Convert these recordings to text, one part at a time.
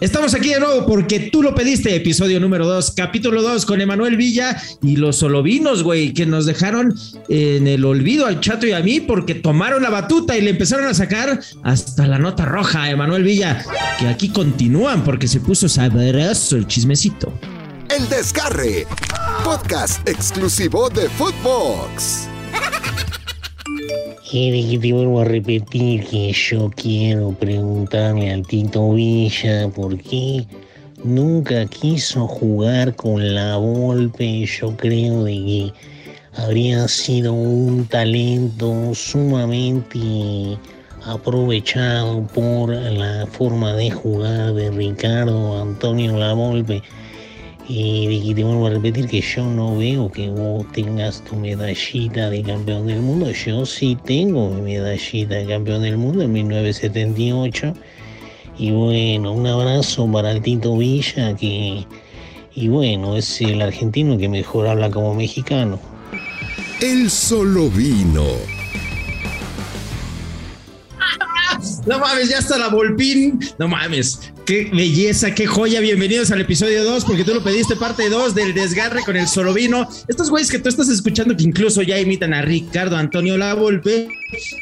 Estamos aquí de nuevo porque tú lo pediste, episodio número 2, capítulo 2 con Emanuel Villa y los solovinos, güey, que nos dejaron en el olvido al chato y a mí porque tomaron la batuta y le empezaron a sacar hasta la nota roja a Emanuel Villa, que aquí continúan porque se puso sabroso el chismecito. El Desgarre, podcast exclusivo de Footbox. Y te vuelvo a repetir que yo quiero preguntarle al Tito Villa por qué nunca quiso jugar con la Volpe. Yo creo de que habría sido un talento sumamente aprovechado por la forma de jugar de Ricardo Antonio Lavolpe. Y te vuelvo a repetir que yo no veo que vos tengas tu medallita de campeón del mundo. Yo sí tengo mi medallita de campeón del mundo en 1978. Y bueno, un abrazo para el Tito Villa que... Y bueno, es el argentino que mejor habla como mexicano. El solo vino. No mames, ya está la Volpín. No mames. Qué belleza, qué joya. Bienvenidos al episodio 2, porque tú lo pediste parte 2 del desgarre con el solo vino. Estos güeyes que tú estás escuchando, que incluso ya imitan a Ricardo Antonio Lavolpe,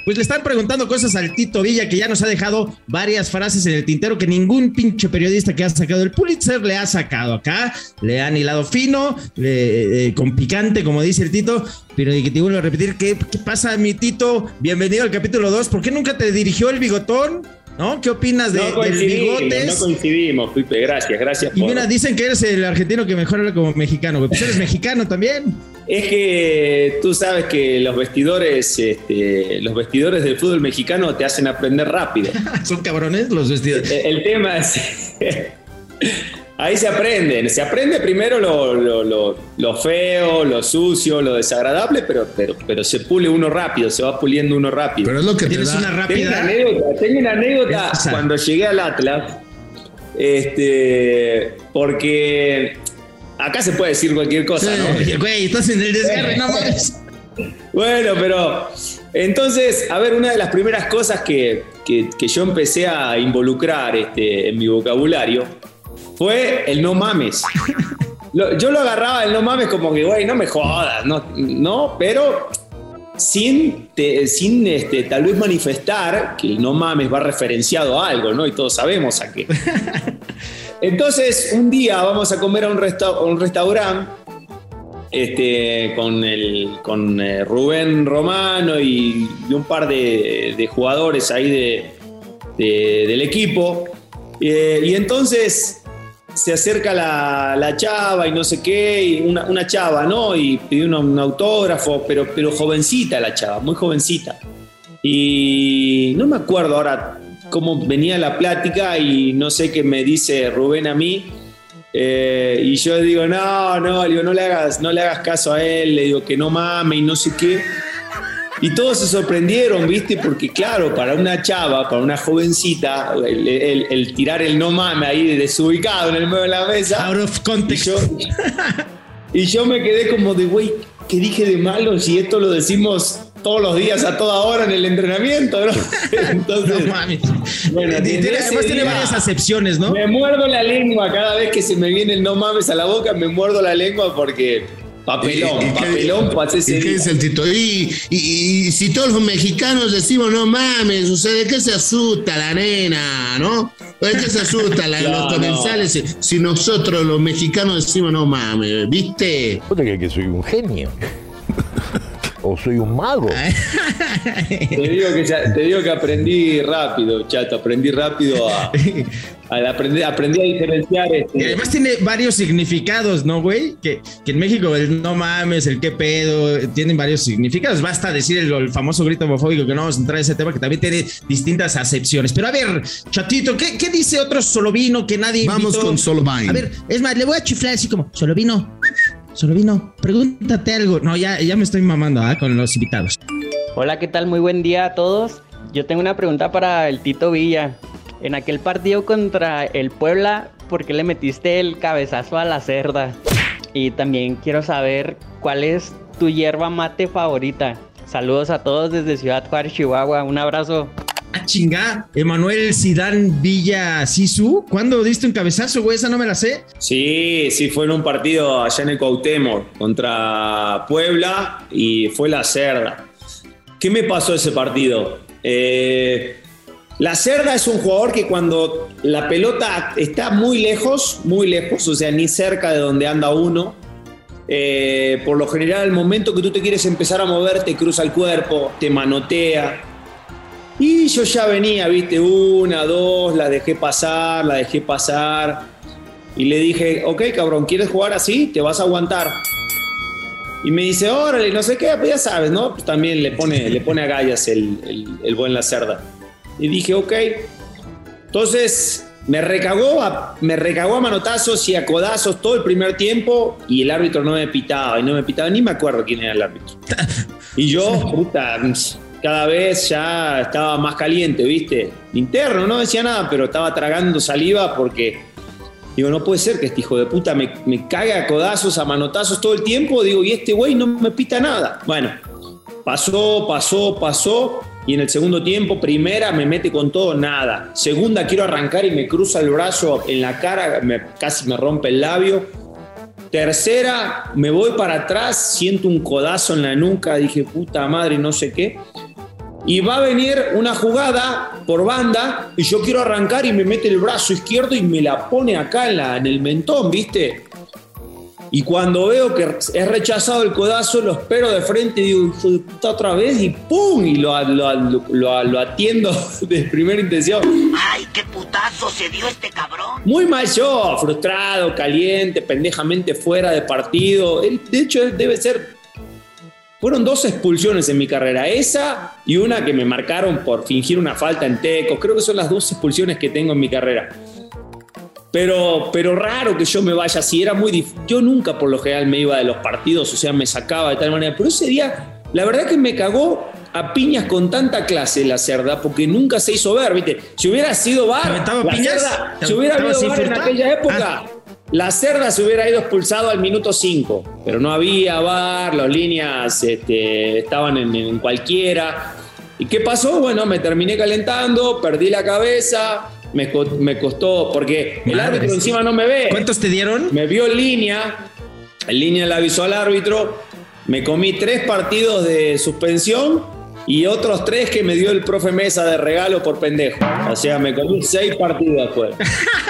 pues le están preguntando cosas al Tito Villa, que ya nos ha dejado varias frases en el tintero que ningún pinche periodista que ha sacado el Pulitzer le ha sacado acá. Le han hilado fino, eh, con picante, como dice el Tito. Pero que te vuelvo a repetir, ¿qué, ¿qué pasa, mi Tito? Bienvenido al capítulo 2. ¿Por qué nunca te dirigió el bigotón? ¿No? ¿Qué opinas de, no del bigotes? No coincidimos, Pipe, gracias, gracias. Y mira, dicen que eres el argentino que mejor habla como mexicano, güey. Pues eres mexicano también. Es que tú sabes que los vestidores, este, los vestidores del fútbol mexicano te hacen aprender rápido. Son cabrones los vestidores. El, el tema es. Ahí se aprende, se aprende primero lo, lo, lo, lo, feo, lo sucio, lo desagradable, pero, pero, pero se pule uno rápido, se va puliendo uno rápido. Pero es lo que tienes una rápida. Tengo una anécdota, tengo una anécdota cuando llegué al Atlas, este, porque acá se puede decir cualquier cosa, sí, ¿no? Güey, estás en el desgarre, no mames. Bueno, pero entonces, a ver, una de las primeras cosas que, que, que yo empecé a involucrar este, en mi vocabulario fue el no mames. yo lo agarraba el no mames como que, güey, no me jodas, no, no pero sin, te, sin este, tal vez manifestar que el no mames va referenciado a algo, ¿no? Y todos sabemos a qué. Entonces, un día vamos a comer a un, resta un restaurante este, con, el, con eh, Rubén Romano y, y, un par de, de jugadores ahí de, de, del equipo. Eh, y entonces se acerca la, la, chava y no sé qué, y una, una chava, ¿no? Y pidió un, autógrafo, pero, pero jovencita la chava, muy jovencita. Y no me acuerdo ahora cómo venía la plática y no sé qué me dice Rubén a mí. Eh, y yo digo, no, no, digo, no le hagas, no le hagas caso a él, le digo que no mame y no sé qué. Y todos se sorprendieron, ¿viste? Porque claro, para una chava, para una jovencita, el, el, el tirar el no mame ahí desubicado en el medio de la mesa. Out of context. Y yo, y yo me quedé como de, güey, ¿qué dije de malo si esto lo decimos todos los días, a toda hora en el entrenamiento, ¿no? Entonces, no mames. Bueno, además tiene varias acepciones, ¿no? Me muerdo la lengua cada vez que se me viene el no mames a la boca, me muerdo la lengua porque Papelón, ¿Y, y papelón, qué, ¿y qué dice el Tito? Y, y, y, si todos los mexicanos decimos no mames, o sea, ¿de qué se asusta la nena, no? ¿De qué se asusta la, los comensales no. si nosotros los mexicanos decimos no mames, ¿viste? ¿Vos te que soy un genio? ¿O soy un mago? te, digo que ya, te digo que aprendí rápido, chato, aprendí rápido a, a aprender, aprendí a diferenciar. Este. Y además tiene varios significados, ¿no, güey? Que, que, en México el no mames, el qué pedo, tienen varios significados. Basta decir el, el, famoso grito homofóbico que no vamos a entrar en ese tema, que también tiene distintas acepciones. Pero a ver, chatito, ¿qué, qué dice otro solovino que nadie Vamos invitó? con Solovino. A ver, es más, le voy a chiflar así como, solovino. Solo vino, pregúntate algo. No, ya, me estoy mamando ¿eh? con los invitados. Hola, ¿qué tal? Muy buen día a todos. Yo tengo una pregunta para el Tito Villa. En aquel partido contra el Puebla, ¿por qué le metiste el cabezazo a la cerda? Y también quiero saber cuál es tu hierba mate favorita. Saludos a todos desde Ciudad Juárez, Chihuahua. Un abrazo. Ah, chingá. Emanuel Sidán Villa Sisu. ¿Cuándo diste un cabezazo, güey? Esa no me la sé. Sí, sí, fue en un partido allá en el Cuauhtémoc contra Puebla y fue la cerda. ¿Qué me pasó ese partido? Eh, la cerda es un jugador que cuando la pelota está muy lejos, muy lejos, o sea, ni cerca de donde anda uno, eh, por lo general, al momento que tú te quieres empezar a mover, te cruza el cuerpo, te manotea. Yo ya venía, viste, una, dos, la dejé pasar, la dejé pasar. Y le dije, ok, cabrón, ¿quieres jugar así? Te vas a aguantar. Y me dice, órale, no sé qué, pues ya sabes, ¿no? Pues también le pone, le pone a gallas el, el, el buen La Cerda. Y dije, ok. Entonces me recagó, a, me recagó a manotazos y a codazos todo el primer tiempo y el árbitro no me pitaba y no me pitaba, ni me acuerdo quién era el árbitro. Y yo, puta, cada vez ya estaba más caliente, ¿viste? Interno, no decía nada, pero estaba tragando saliva porque digo, no puede ser que este hijo de puta me, me cague a codazos, a manotazos todo el tiempo. Digo, y este güey no me pita nada. Bueno, pasó, pasó, pasó. Y en el segundo tiempo, primera me mete con todo, nada. Segunda quiero arrancar y me cruza el brazo en la cara, casi me rompe el labio. Tercera, me voy para atrás, siento un codazo en la nuca, dije puta madre, no sé qué. Y va a venir una jugada por banda y yo quiero arrancar y me mete el brazo izquierdo y me la pone acá en, la, en el mentón, ¿viste? Y cuando veo que es rechazado el codazo, lo espero de frente y digo, hijo de puta, otra vez, y ¡pum! Y lo, lo, lo, lo atiendo de primera intención. ¡Ay, qué putazo se dio este cabrón! Muy mal yo, frustrado, caliente, pendejamente fuera de partido. Él, de hecho, debe ser. Fueron dos expulsiones en mi carrera, esa y una que me marcaron por fingir una falta en Tecos. Creo que son las dos expulsiones que tengo en mi carrera. Pero, pero raro que yo me vaya así, era muy difícil. Yo nunca por lo general me iba de los partidos, o sea, me sacaba de tal manera. Pero ese día, la verdad que me cagó a piñas con tanta clase la cerda, porque nunca se hizo ver, ¿viste? Si hubiera sido bar, la piñas? cerda, si hubiera habido bar en aquella época, la cerda se hubiera ido expulsado al minuto 5. Pero no había bar, las líneas este, estaban en, en cualquiera. ¿Y qué pasó? Bueno, me terminé calentando, perdí la cabeza, me, me, costó, porque el árbitro encima no me ve. ¿Cuántos te dieron? Me vio en línea, en línea le avisó al árbitro, me comí tres partidos de suspensión y otros tres que me dio el profe Mesa de regalo por pendejo. O sea, me comí seis partidos después.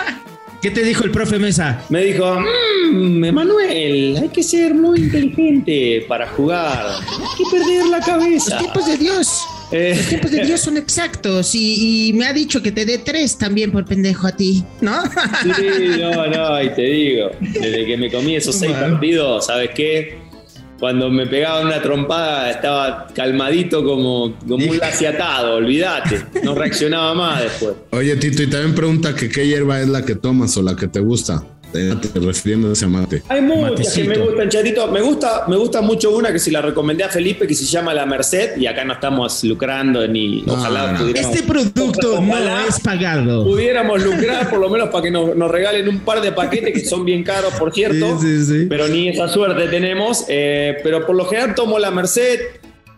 ¿Qué te dijo el profe Mesa? Me dijo, mmm, Emanuel, hay que ser muy inteligente para jugar. Hay que perder la cabeza. Los tiempos de Dios. Eh. Los tiempos de Dios son exactos y, y, me ha dicho que te dé tres también por pendejo a ti, ¿no? Sí, no, no, y te digo, desde que me comí esos seis partidos, ¿sabes qué? Cuando me pegaba una trompada estaba calmadito como, como un laciatado, olvídate, no reaccionaba más después. Oye, Tito, y también pregunta que qué hierba es la que tomas o la que te gusta refiriéndose a mate. Hay muchas que me gustan, chatito. Me gusta, me gusta mucho una que se la recomendé a Felipe que se llama La Merced y acá no estamos lucrando ni no, ojalá no. Este producto ojalá no es pagado. Pudiéramos lucrar por lo menos para que nos, nos, regalen un par de paquetes que son bien caros, por cierto. Sí, sí, sí. Pero ni esa suerte tenemos. Eh, pero por lo general tomo La Merced.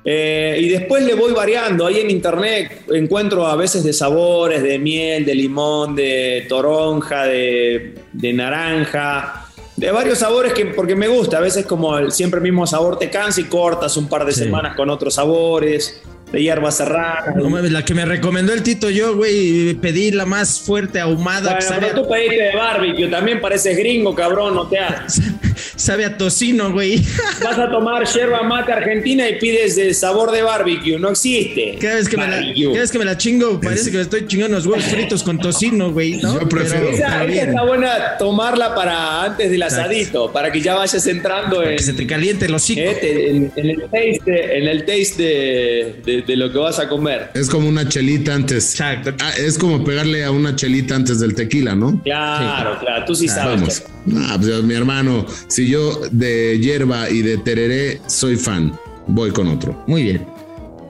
Eh, y después le voy variando. Ahí en internet encuentro a veces de sabores, de miel, de limón, de toronja, de, de naranja, de varios sabores que porque me gusta. A veces como el siempre el mismo sabor te cansa y cortas un par de sí. semanas con otros sabores. De hierba serrana. No la que me recomendó el Tito yo, güey, pedí la más fuerte ahumada. Bueno, sabe pero tú pediste de barbecue, también pareces gringo, cabrón, no te hagas. sabe a tocino, güey. Vas a tomar yerba mate argentina y pides el sabor de barbecue, no existe. Cada vez que, me la, cada vez que me la, chingo, parece que me estoy chingando los huevos fritos con tocino, güey. ¿no? Yo prefiero. Pero, esa, esa está buena tomarla para antes del asadito, para que ya vayas entrando en. Que se te caliente el hocico. Eh, en, en, el taste, en el taste de, de, de, lo que vas a comer. Es como una chelita antes. Exacto. Ah, es como pegarle a una chelita antes del tequila, ¿no? Claro, sí. claro, tú sí sabes. Vamos. Ah, pues, mi hermano, si yo de hierba y de tereré soy fan, voy con otro. Muy bien.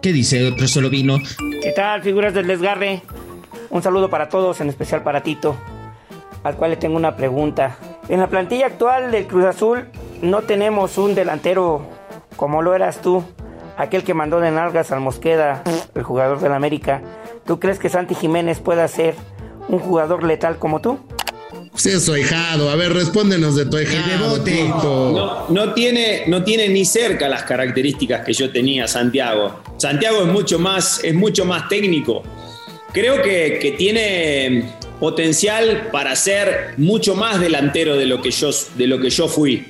¿Qué dice otro solo vino? ¿Qué tal, figuras del desgarre? Un saludo para todos, en especial para Tito, al cual le tengo una pregunta. En la plantilla actual del Cruz Azul no tenemos un delantero como lo eras tú, aquel que mandó de nalgas al Mosqueda, el jugador del América. ¿Tú crees que Santi Jiménez pueda ser un jugador letal como tú? Sí, es. A ver, respóndenos de tu ahijado. Tito. No, no tiene, no tiene ni cerca las características que yo tenía Santiago. Santiago es mucho más, es mucho más técnico. Creo que, que tiene potencial para ser mucho más delantero de lo que yo, de lo que yo fui.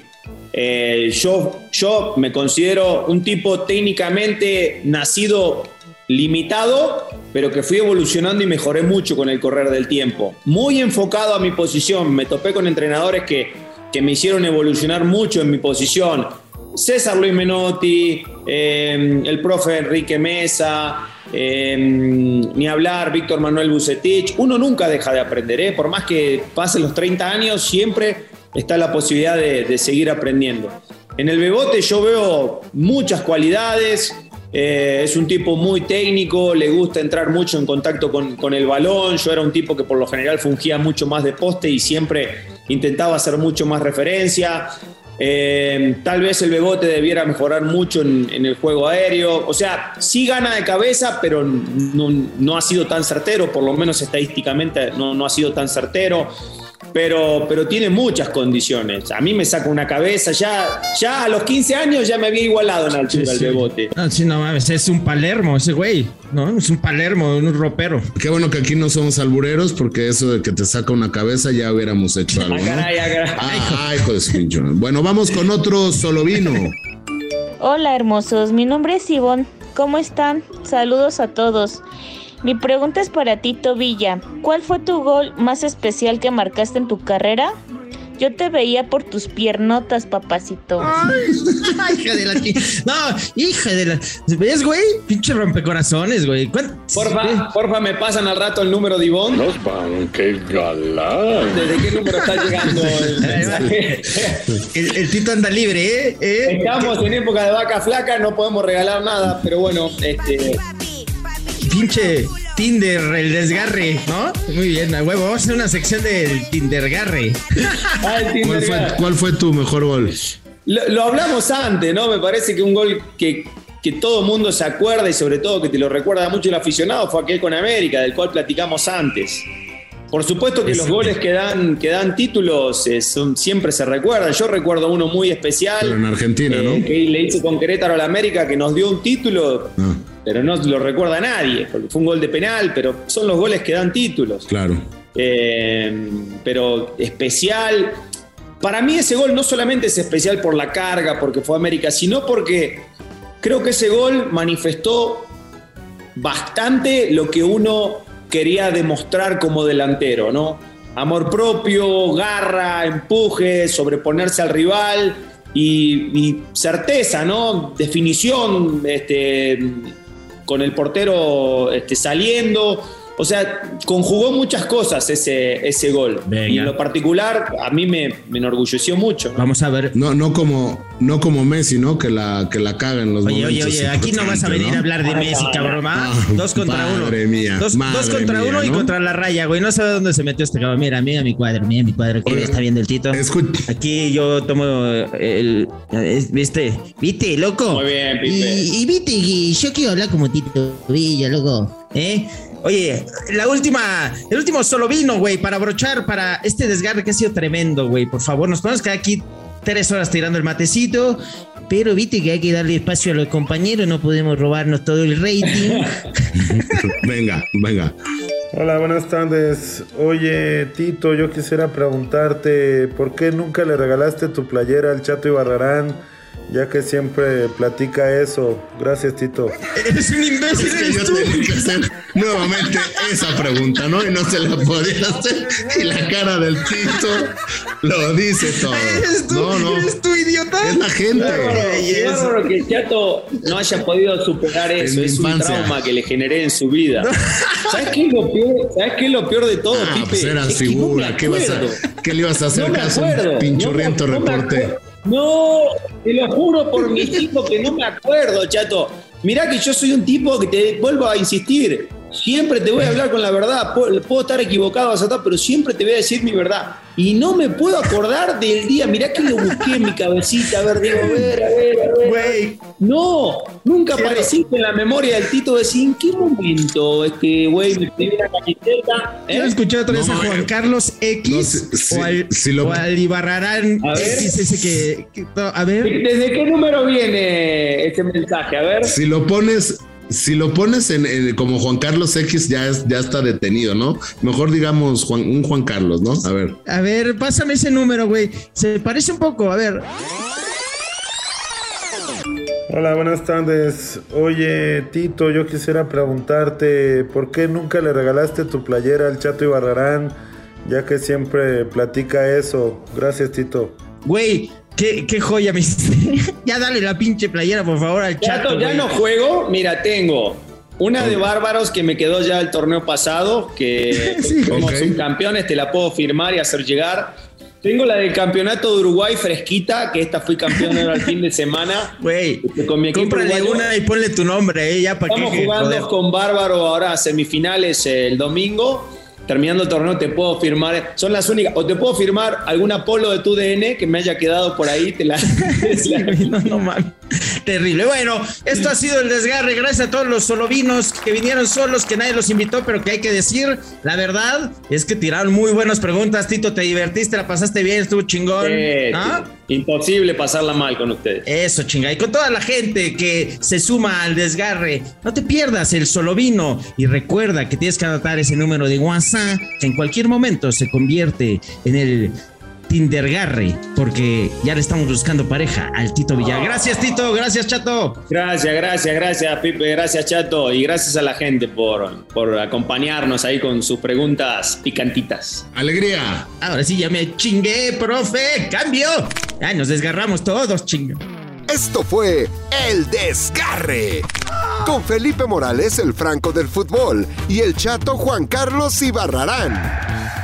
Eh, yo, yo me considero un tipo técnicamente nacido limitado, pero que fui evolucionando y mejoré mucho con el correr del tiempo. Muy enfocado a mi posición, me topé con entrenadores que, que me hicieron evolucionar mucho en mi posición. César Luis Menotti, eh, el profe Enrique Mesa, eh, ni hablar Víctor Manuel Bucetich. Uno nunca deja de aprender, ¿eh? por más que pasen los 30 años, siempre está la posibilidad de, de seguir aprendiendo. En el Bebote yo veo muchas cualidades, eh, es un tipo muy técnico, le gusta entrar mucho en contacto con, con, el balón. Yo era un tipo que por lo general fungía mucho más de poste y siempre intentaba hacer mucho más referencia. Eh, tal vez el Bebote debiera mejorar mucho en, el juego aéreo. O sea, sí gana de cabeza, pero no, no, ha sido tan certero, por lo menos estadísticamente no, no ha sido tan certero pero, pero tiene muchas condiciones. A mí me saca una cabeza, ya, ya a los 15 años ya me había igualado en altura sí, el sí. bebote. No, sí, no mames, es un Palermo ese güey, ¿no? Es un Palermo, un ropero. Qué bueno que aquí no somos albureros, porque eso de que te saca una cabeza ya hubiéramos hecho algo. ¿no? caray, caray. Ah, hijo de su pincho. Bueno, vamos con otro solo vino. Hola, hermosos. Mi nombre es Ivonne. ¿Cómo están? Saludos a todos. Mi pregunta es para Tito Villa. ¿Cuál fue tu gol más especial que marcaste en tu carrera? Yo te veía por tus piernotas, papacito. Ay, hija de la No, hija de la. ¿Ves, güey? Pinche rompecorazones, güey. Porfa, porfa, me pasan al rato el número de Ivonne. Los van, qué galán. ¿Desde qué número está llegando el el, el, Tito anda libre, ¿eh? ¿eh? Estamos en época de vaca flaca, no podemos regalar nada, pero bueno, este pinche Tinder, el desgarre, ¿no? Muy bien, a huevo. Vamos a hacer una sección del Tindergarre. Ah, el ¿Cuál, fue, ¿Cuál fue tu mejor gol? Lo, lo, hablamos antes, ¿no? Me parece que un gol que, que todo mundo se acuerda y sobre todo que te lo recuerda mucho el aficionado fue aquel con América, del cual platicamos antes. Por supuesto que es los goles que dan, que dan títulos eh, son, siempre se recuerdan. Yo recuerdo uno muy especial. Pero en Argentina, eh, ¿no? Que le hizo con Querétaro al América, que nos dio un título. Ah pero no lo recuerda nadie, porque fue un gol de penal, pero son los goles que dan títulos. Claro. Eh, pero especial. Para mí ese gol no solamente es especial por la carga, porque fue América, sino porque creo que ese gol manifestó bastante lo que uno quería demostrar como delantero, ¿no? Amor propio, garra, empuje, sobreponerse al rival y, y certeza, ¿no? Definición, este, con el portero este, saliendo. O sea, conjugó muchas cosas ese, ese gol. Venga. Y en lo particular, a mí me, me, enorgulleció mucho. Vamos a ver. No, no, como, no como Messi, ¿no? Que la, que la caga en los Oye, oye, oye, aquí no vas a venir ¿no? a hablar de Messi, cabrón. Ah, dos contra uno. Mía, dos, dos, contra mía, uno ¿no? y contra la raya, güey. No sabe dónde se metió este cabrón. Mira, mira mi cuadro, mira mi cuadro. ¿Qué está viendo el Tito? Escucha. Aquí yo tomo el. ¿Viste? ¿Viste, loco? Muy bien, Pipe. Y, y viste que yo quiero hablar como Tito Villa, loco. ¿Eh? Oye, la última, el último solo vino, güey, para brochar para este desgarre que ha sido tremendo, güey. Por favor, nos podemos quedar aquí tres horas tirando el matecito, pero viste que hay que darle espacio a los compañeros, no podemos robarnos todo el rating. venga, venga. Hola, buenas tardes. Oye, Tito, yo quisiera preguntarte, ¿por qué nunca le regalaste tu playera al Chato Ibarrarán? Ya que siempre platica eso. Gracias, Tito. Eres un imbécil, Es que eres yo tú. tenía que hacer nuevamente esa pregunta, ¿no? Y no se la podía hacer. Y la cara del Tito lo dice todo. Eres tú, No, no. eres tú, idiota. Es la gente. Qué bárbaro que el Chato no haya podido superar eso. Es un infancia. trauma que le generé en su vida. ¿Sabes qué es lo peor? ¿Sabes qué es lo peor de todo, Ah, Pipe? pues Es que no figura. ¿Qué, vas a, ¿Qué le ibas a hacer No caso a un pinchurriento No me- reporte? No, te lo juro por mis hijos que no me acuerdo, chato. Mirá que yo soy un tipo que te vuelvo a insistir. Siempre te voy a hablar con la verdad. Puedo, puedo estar equivocado, Azatá, pero siempre te voy a decir mi verdad. Y no me puedo acordar del día. Mirá que lo busqué en mi cabecita. A ver, Diego, a ver, a ver, a ver. Güey. No, nunca apareciste en la memoria del Tito. Decir, ¿en qué momento este güey me pidió la camiseta? ¿Eh? Quiero escuchar otra vez a Juan Carlos X no, si- si- o, al, si lo- o al Ibarrarán A ver. X ese que, que- no, a ver. ¿Desde qué número viene este mensaje? A ver. Si lo pones, si lo pones en, en- como Juan Carlos X, ya, es- ya está detenido, ¿no? Mejor digamos Juan, un Juan Carlos, ¿no? A ver. A ver, pásame ese número, güey. Se parece un poco, a ver. Hola, buenas tardes. Oye, Tito, yo quisiera preguntarte, ¿por qué nunca le regalaste tu playera al Chato Ibarrarán? Ya que siempre platica eso. Gracias, Tito. Güey, qué, qué joya hiciste. ya dale la pinche playera, por favor, al chato. Chato, ya güey. no juego. Mira, tengo una de Bárbaros que me quedó ya el torneo pasado, que Sí. fuimos Ok. subcampeones, te la puedo firmar y hacer llegar. Tengo la del campeonato de Uruguay fresquita, que esta fui campeón ahora el fin de semana. Güey, Con mi equipo cómprale uruguayo. una y ponle tu nombre, eh, ya para que. Estamos jugando joder. con Bárbaro ahora semifinales el domingo. Terminando el torneo te puedo firmar, son las únicas, o te puedo firmar alguna polo de tu DN que me haya quedado por ahí, te la, Sí, güey, no, no mames. Terrible. Bueno, esto ha sido el desgarre. Gracias a todos los solovinos que vinieron solos, que nadie los invitó, pero que hay que decir, la verdad es que tiraron muy buenas preguntas. Tito, te divertiste, la pasaste bien, estuvo chingón. Imposible pasarla mal con ustedes. Eso, chinga. Y con toda la gente que se suma al desgarre, no te pierdas el solo vino. Y recuerda que tienes que anotar ese número de WhatsApp, que en cualquier momento se convierte en el Tindergarre, porque ya le estamos buscando pareja al Tito Villar. Gracias, Tito. Gracias, Chato. Gracias, gracias, gracias, Pipe, gracias, Chato, y gracias a la gente por, por acompañarnos ahí con sus preguntas picantitas. Alegría. Ahora sí, ya me chingué, profe. Cambio. Ay, nos desgarramos todos, chinga. Esto fue El Desgarre. Con Felipe Morales, el Franco del Fútbol, y el chato Juan Carlos Ibarrarán.